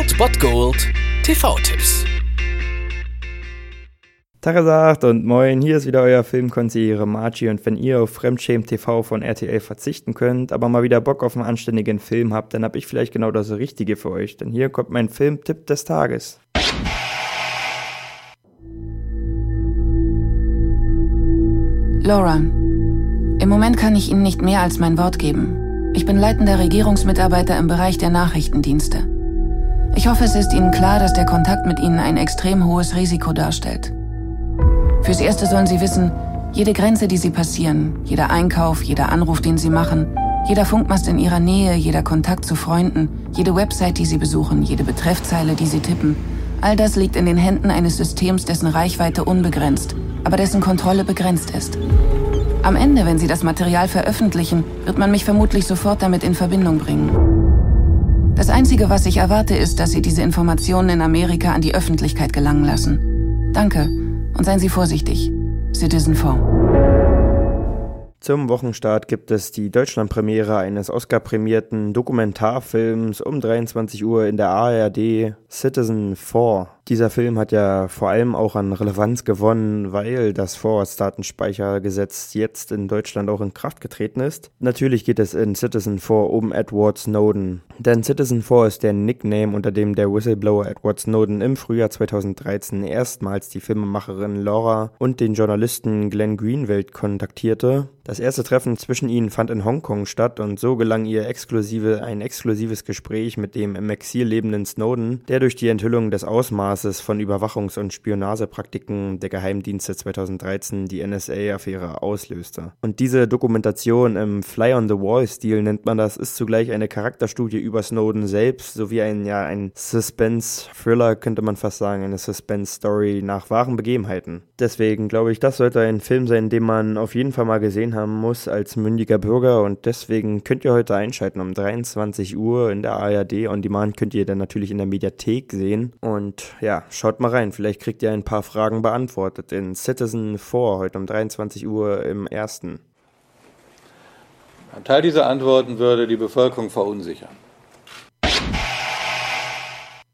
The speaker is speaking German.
Old Gold TV-Tipps. Tagesagt und moin, hier ist wieder euer Filmkonsigliere Margie und wenn ihr auf Fremdschämen TV von RTL verzichten könnt, aber mal wieder Bock auf einen anständigen Film habt, dann hab ich vielleicht genau das Richtige für euch, denn hier kommt mein Filmtipp des Tages. Laura, im Moment kann ich Ihnen nicht mehr als mein Wort geben. Ich bin leitender Regierungsmitarbeiter im Bereich der Nachrichtendienste. Ich hoffe, es ist Ihnen klar, dass der Kontakt mit Ihnen ein extrem hohes Risiko darstellt. Fürs Erste sollen Sie wissen, jede Grenze, die Sie passieren, jeder Einkauf, jeder Anruf, den Sie machen, jeder Funkmast in Ihrer Nähe, jeder Kontakt zu Freunden, jede Website, die Sie besuchen, jede Betreffzeile, die Sie tippen, all das liegt in den Händen eines Systems, dessen Reichweite unbegrenzt, aber dessen Kontrolle begrenzt ist. Am Ende, wenn Sie das Material veröffentlichen, wird man mich vermutlich sofort damit in Verbindung bringen. Das Einzige, was ich erwarte, ist, dass Sie diese Informationen in Amerika an die Öffentlichkeit gelangen lassen. Danke und seien Sie vorsichtig. Citizen 4. Zum Wochenstart gibt es die Deutschlandpremiere eines Oscar-prämierten Dokumentarfilms um 23 Uhr in der ARD Citizen 4. Dieser Film hat ja vor allem auch an Relevanz gewonnen, weil das Vorratsdatenspeichergesetz jetzt in Deutschland auch in Kraft getreten ist. Natürlich geht es in Citizen 4 um Edward Snowden. Denn Citizen 4 ist der Nickname, unter dem der Whistleblower Edward Snowden im Frühjahr 2013 erstmals die Filmemacherin Laura und den Journalisten Glenn Greenwald kontaktierte. Das erste Treffen zwischen ihnen fand in Hongkong statt und so gelang ihr exklusive, ein exklusives Gespräch mit dem im Exil lebenden Snowden, der durch die Enthüllung des Ausmaßes von Überwachungs- und Spionagepraktiken der Geheimdienste 2013 die NSA-Affäre auslöste. Und diese Dokumentation im Fly-on-the-Wall-Stil nennt man das, ist zugleich eine Charakterstudie über Snowden selbst sowie ein, ja, ein Suspense-Thriller, könnte man fast sagen, eine Suspense-Story nach wahren Begebenheiten. Deswegen glaube ich, das sollte ein Film sein, den man auf jeden Fall mal gesehen haben muss als mündiger Bürger und deswegen könnt ihr heute einschalten um 23 Uhr in der ARD on Demand könnt ihr dann natürlich in der Mediathek sehen und ja, schaut mal rein, vielleicht kriegt ihr ein paar Fragen beantwortet in Citizen 4 heute um 23 Uhr im ersten. Ein Teil dieser Antworten würde die Bevölkerung verunsichern.